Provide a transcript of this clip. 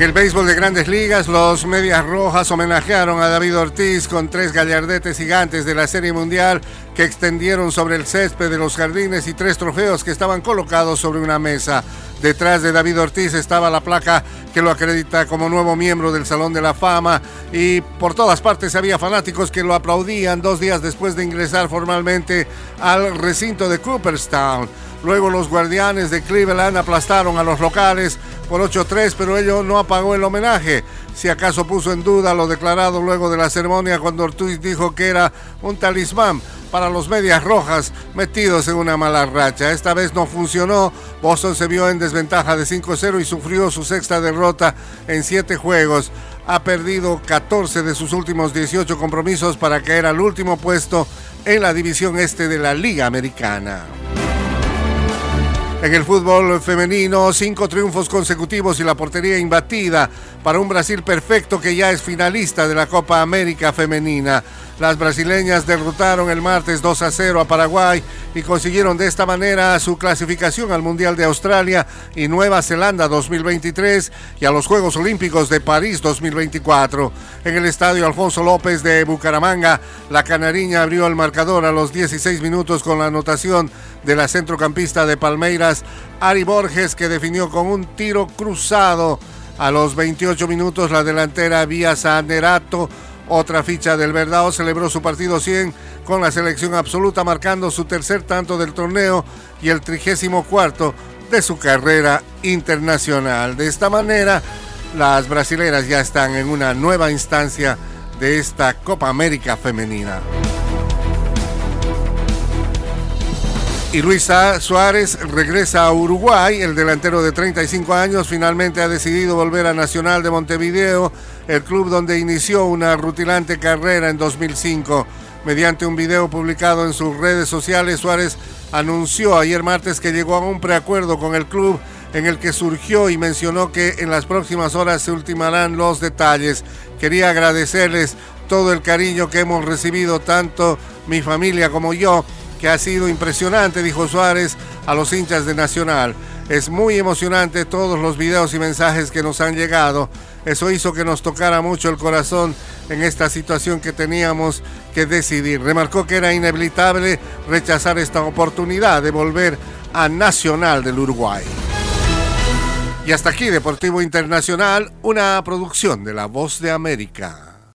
En el béisbol de grandes ligas, los Medias Rojas homenajearon a David Ortiz con tres gallardetes gigantes de la Serie Mundial que extendieron sobre el césped de los jardines y tres trofeos que estaban colocados sobre una mesa. Detrás de David Ortiz estaba la placa que lo acredita como nuevo miembro del Salón de la Fama y por todas partes había fanáticos que lo aplaudían dos días después de ingresar formalmente al recinto de Cooperstown. Luego los guardianes de Cleveland aplastaron a los locales por 8-3, pero ello no apagó el homenaje. Si acaso puso en duda lo declarado luego de la ceremonia cuando Ortiz dijo que era un talismán para los medias rojas metidos en una mala racha. Esta vez no funcionó. Boston se vio en desventaja de 5-0 y sufrió su sexta derrota en siete juegos. Ha perdido 14 de sus últimos 18 compromisos para caer al último puesto en la división este de la Liga Americana. En el fútbol femenino, cinco triunfos consecutivos y la portería imbatida para un Brasil perfecto que ya es finalista de la Copa América Femenina. Las brasileñas derrotaron el martes 2 a 0 a Paraguay y consiguieron de esta manera su clasificación al Mundial de Australia y Nueva Zelanda 2023 y a los Juegos Olímpicos de París 2024. En el estadio Alfonso López de Bucaramanga, la canariña abrió el marcador a los 16 minutos con la anotación de la centrocampista de Palmeiras, Ari Borges, que definió con un tiro cruzado. A los 28 minutos, la delantera Vía Sanerato otra ficha del Verdao celebró su partido 100 con la selección absoluta, marcando su tercer tanto del torneo y el trigésimo cuarto de su carrera internacional. De esta manera, las brasileras ya están en una nueva instancia de esta Copa América femenina. Y Luisa Suárez regresa a Uruguay. El delantero de 35 años finalmente ha decidido volver a Nacional de Montevideo, el club donde inició una rutilante carrera en 2005. Mediante un video publicado en sus redes sociales, Suárez anunció ayer martes que llegó a un preacuerdo con el club en el que surgió y mencionó que en las próximas horas se ultimarán los detalles. Quería agradecerles todo el cariño que hemos recibido, tanto mi familia como yo que ha sido impresionante, dijo Suárez a los hinchas de Nacional. Es muy emocionante todos los videos y mensajes que nos han llegado. Eso hizo que nos tocara mucho el corazón en esta situación que teníamos que decidir. Remarcó que era inevitable rechazar esta oportunidad de volver a Nacional del Uruguay. Y hasta aquí Deportivo Internacional, una producción de La Voz de América.